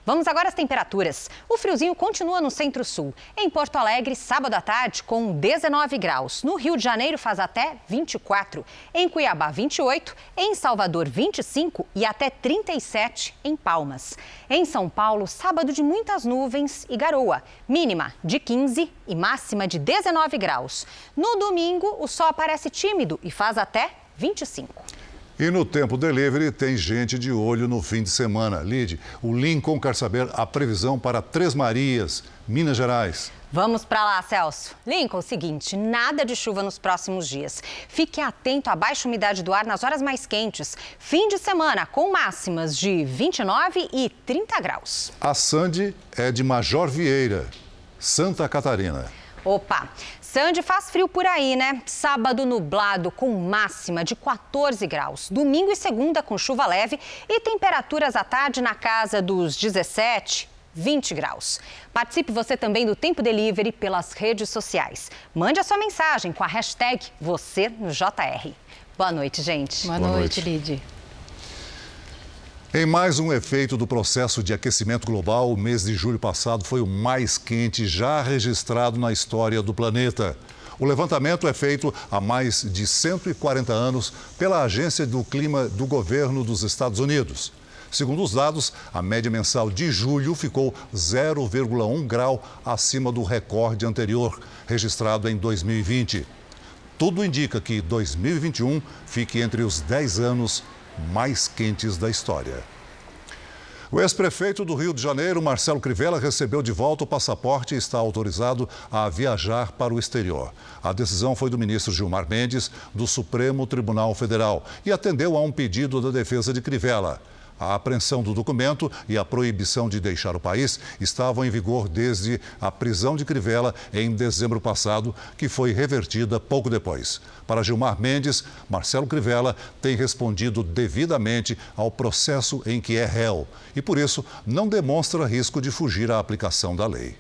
S39: Vamos agora às temperaturas. O friozinho continua no centro-sul. Em Porto Alegre, sábado à tarde, com 19 graus. No Rio de Janeiro, faz até 24. Em Cuiabá, 28. Em Salvador, 25 e até 37 em Palmas. Em São Paulo, sábado de muitas nuvens e garoa. Mínima de 15 e máxima de 19 graus. No domingo, o sol aparece tímido e faz até 25.
S2: E no Tempo Delivery tem gente de olho no fim de semana. Lide, o Lincoln quer saber a previsão para Três Marias, Minas Gerais.
S39: Vamos para lá, Celso. Lincoln, seguinte, nada de chuva nos próximos dias. Fique atento à baixa umidade do ar nas horas mais quentes. Fim de semana com máximas de 29 e 30 graus.
S2: A Sandy é de Major Vieira, Santa Catarina.
S39: Opa! Sandy faz frio por aí, né? Sábado nublado com máxima de 14 graus. Domingo e segunda com chuva leve e temperaturas à tarde na casa dos 17 20 graus. Participe você também do Tempo Delivery pelas redes sociais. Mande a sua mensagem com a hashtag você no JR. Boa noite, gente.
S3: Boa, Boa noite, noite. Lid.
S2: Em mais um efeito do processo de aquecimento global, o mês de julho passado foi o mais quente já registrado na história do planeta. O levantamento é feito há mais de 140 anos pela Agência do Clima do Governo dos Estados Unidos. Segundo os dados, a média mensal de julho ficou 0,1 grau acima do recorde anterior, registrado em 2020. Tudo indica que 2021 fique entre os 10 anos mais quentes da história. O ex-prefeito do Rio de Janeiro, Marcelo Crivella, recebeu de volta o passaporte e está autorizado a viajar para o exterior. A decisão foi do ministro Gilmar Mendes, do Supremo Tribunal Federal, e atendeu a um pedido da defesa de Crivella. A apreensão do documento e a proibição de deixar o país estavam em vigor desde a prisão de Crivella em dezembro passado, que foi revertida pouco depois. Para Gilmar Mendes, Marcelo Crivella tem respondido devidamente ao processo em que é réu e, por isso, não demonstra risco de fugir à aplicação da lei.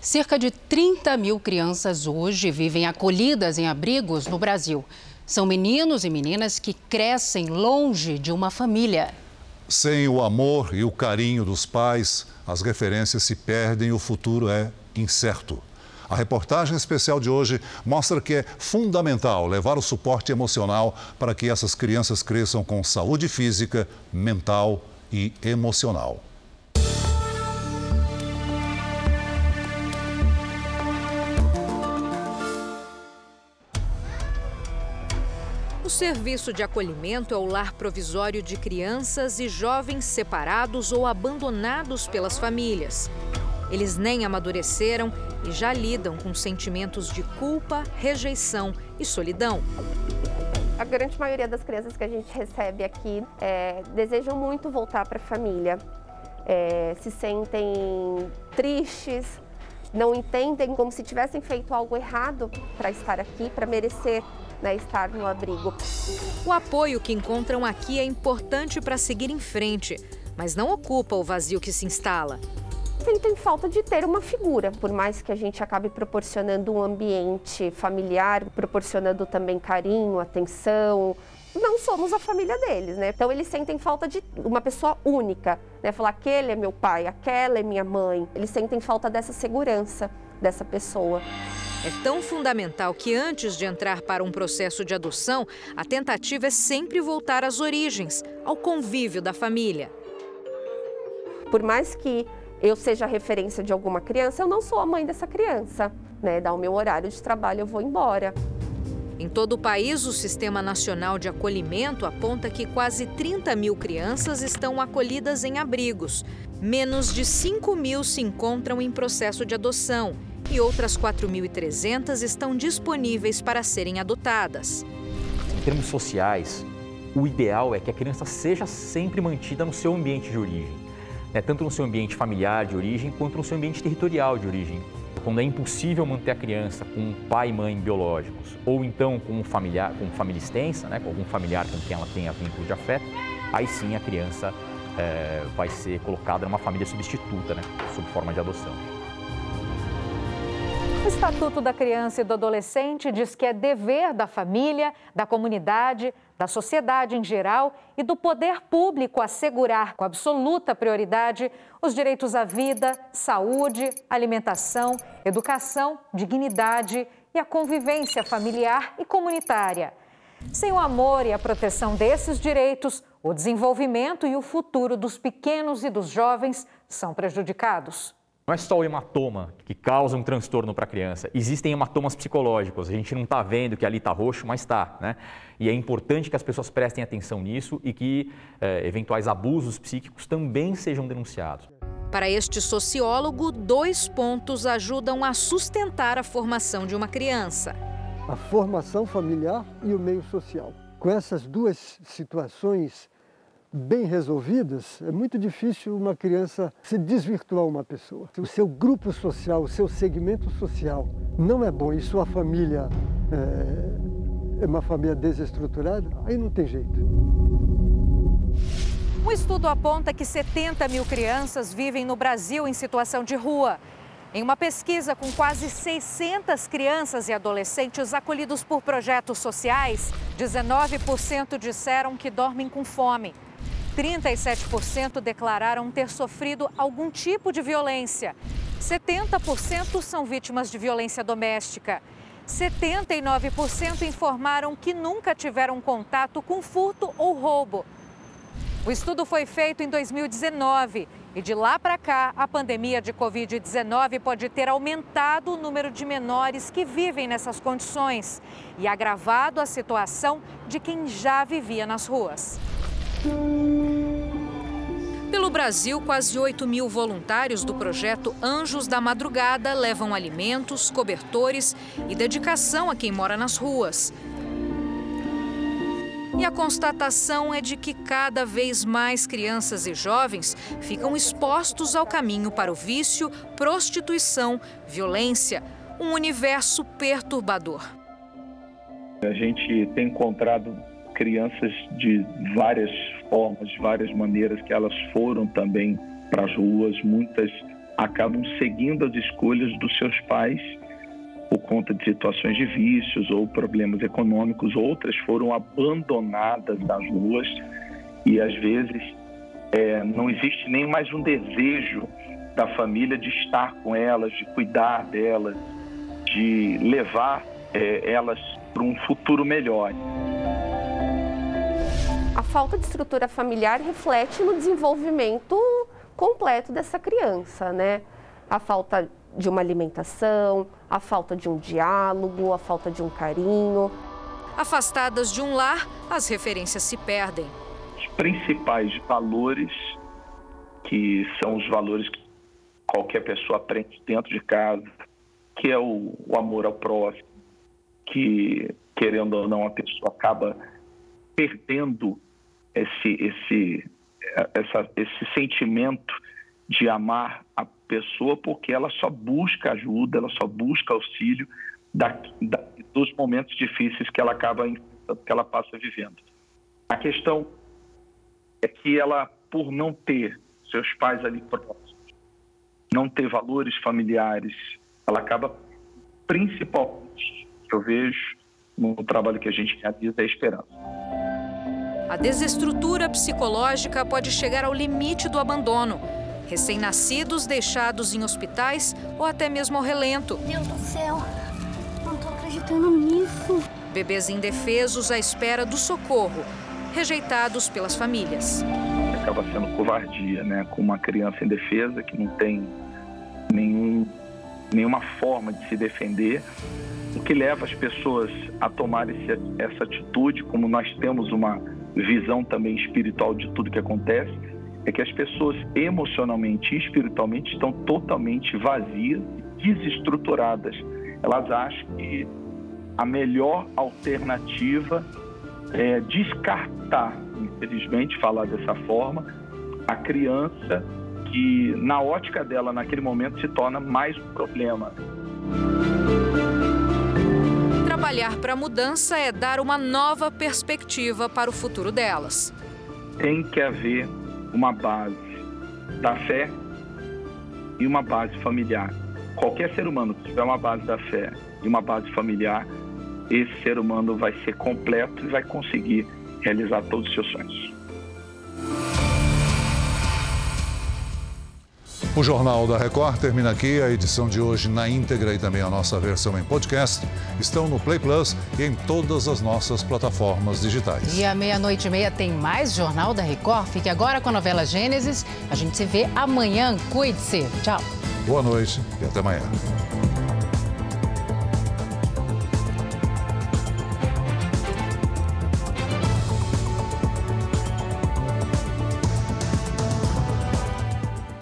S3: Cerca de 30 mil crianças hoje vivem acolhidas em abrigos no Brasil. São meninos e meninas que crescem longe de uma família.
S2: Sem o amor e o carinho dos pais, as referências se perdem e o futuro é incerto. A reportagem especial de hoje mostra que é fundamental levar o suporte emocional para que essas crianças cresçam com saúde física, mental e emocional.
S40: Serviço de acolhimento é o lar provisório de crianças e jovens separados ou abandonados pelas famílias. Eles nem amadureceram e já lidam com sentimentos de culpa, rejeição e solidão.
S41: A grande maioria das crianças que a gente recebe aqui é, desejam muito voltar para a família, é, se sentem tristes, não entendem como se tivessem feito algo errado para estar aqui, para merecer né, estar no abrigo.
S40: O apoio que encontram aqui é importante para seguir em frente, mas não ocupa o vazio que se instala.
S41: Sentem falta de ter uma figura, por mais que a gente acabe proporcionando um ambiente familiar, proporcionando também carinho, atenção, não somos a família deles, né? Então eles sentem falta de uma pessoa única, né? Falar aquele é meu pai, aquela é minha mãe. Eles sentem falta dessa segurança dessa pessoa.
S40: É tão fundamental que antes de entrar para um processo de adoção, a tentativa é sempre voltar às origens, ao convívio da família.
S41: Por mais que eu seja referência de alguma criança, eu não sou a mãe dessa criança. Né? Dá o meu horário de trabalho, eu vou embora.
S40: Em todo o país, o Sistema Nacional de Acolhimento aponta que quase 30 mil crianças estão acolhidas em abrigos. Menos de 5 mil se encontram em processo de adoção e outras 4.300 estão disponíveis para serem adotadas.
S42: Em termos sociais, o ideal é que a criança seja sempre mantida no seu ambiente de origem, né? tanto no seu ambiente familiar de origem quanto no seu ambiente territorial de origem. Quando é impossível manter a criança com pai e mãe biológicos, ou então com um familiar, com família extensa, né? com algum familiar com quem ela tenha vínculo de afeto, aí sim a criança é, vai ser colocada numa família substituta, né? sob forma de adoção.
S40: O Estatuto da Criança e do Adolescente diz que é dever da família, da comunidade, da sociedade em geral e do poder público assegurar com absoluta prioridade os direitos à vida, saúde, alimentação, educação, dignidade e a convivência familiar e comunitária. Sem o amor e a proteção desses direitos, o desenvolvimento e o futuro dos pequenos e dos jovens são prejudicados.
S42: Não é só o hematoma que causa um transtorno para a criança. Existem hematomas psicológicos. A gente não está vendo que ali está roxo, mas está. Né? E é importante que as pessoas prestem atenção nisso e que eh, eventuais abusos psíquicos também sejam denunciados.
S40: Para este sociólogo, dois pontos ajudam a sustentar a formação de uma criança:
S43: a formação familiar e o meio social. Com essas duas situações bem resolvidas, é muito difícil uma criança se desvirtuar uma pessoa. Se o seu grupo social, o seu segmento social não é bom e sua família é, é uma família desestruturada, aí não tem jeito.
S40: Um estudo aponta que 70 mil crianças vivem no Brasil em situação de rua. Em uma pesquisa com quase 600 crianças e adolescentes acolhidos por projetos sociais, 19% disseram que dormem com fome. 37% declararam ter sofrido algum tipo de violência. 70% são vítimas de violência doméstica. 79% informaram que nunca tiveram contato com furto ou roubo. O estudo foi feito em 2019 e de lá para cá, a pandemia de Covid-19 pode ter aumentado o número de menores que vivem nessas condições e agravado a situação de quem já vivia nas ruas. Pelo Brasil, quase 8 mil voluntários do projeto Anjos da Madrugada levam alimentos, cobertores e dedicação a quem mora nas ruas. E a constatação é de que cada vez mais crianças e jovens ficam expostos ao caminho para o vício, prostituição, violência, um universo perturbador.
S44: A gente tem encontrado crianças de várias formas, de várias maneiras que elas foram também para as ruas, muitas acabam seguindo as escolhas dos seus pais por conta de situações de vícios ou problemas econômicos, outras foram abandonadas nas ruas e às vezes é, não existe nem mais um desejo da família de estar com elas, de cuidar delas, de levar é, elas para um futuro melhor.
S41: A falta de estrutura familiar reflete no desenvolvimento completo dessa criança, né? A falta de uma alimentação, a falta de um diálogo, a falta de um carinho.
S40: Afastadas de um lar, as referências se perdem.
S44: Os principais valores, que são os valores que qualquer pessoa aprende dentro de casa, que é o, o amor ao próximo, que, querendo ou não, a pessoa acaba perdendo esse, esse, essa, esse sentimento de amar a pessoa porque ela só busca ajuda, ela só busca auxílio da, da, dos momentos difíceis que ela acaba que ela passa vivendo. A questão é que ela, por não ter seus pais ali próximos, não ter valores familiares, ela acaba principalmente, eu vejo no trabalho que a gente realiza, é a esperança.
S40: A desestrutura psicológica pode chegar ao limite do abandono recém-nascidos deixados em hospitais ou até mesmo ao relento.
S45: Deus do céu, não tô acreditando nisso.
S40: Bebês indefesos à espera do socorro, rejeitados pelas famílias.
S44: Acaba sendo covardia, né? Com uma criança indefesa que não tem nenhum, nenhuma forma de se defender, o que leva as pessoas a tomar esse, essa atitude, como nós temos uma visão também espiritual de tudo que acontece, é que as pessoas emocionalmente e espiritualmente estão totalmente vazias desestruturadas. Elas acham que a melhor alternativa é descartar, infelizmente, falar dessa forma, a criança que, na ótica dela, naquele momento, se torna mais um problema.
S40: Trabalhar para a mudança é dar uma nova perspectiva para o futuro delas.
S44: Tem que haver uma base da fé e uma base familiar. Qualquer ser humano que tiver uma base da fé e uma base familiar, esse ser humano vai ser completo e vai conseguir realizar todos os seus sonhos.
S2: O Jornal da Record termina aqui. A edição de hoje na íntegra e também a nossa versão em podcast estão no Play Plus e em todas as nossas plataformas digitais.
S3: E à meia-noite e meia tem mais Jornal da Record. Fique agora com a novela Gênesis. A gente se vê amanhã. Cuide-se. Tchau.
S2: Boa noite e até amanhã.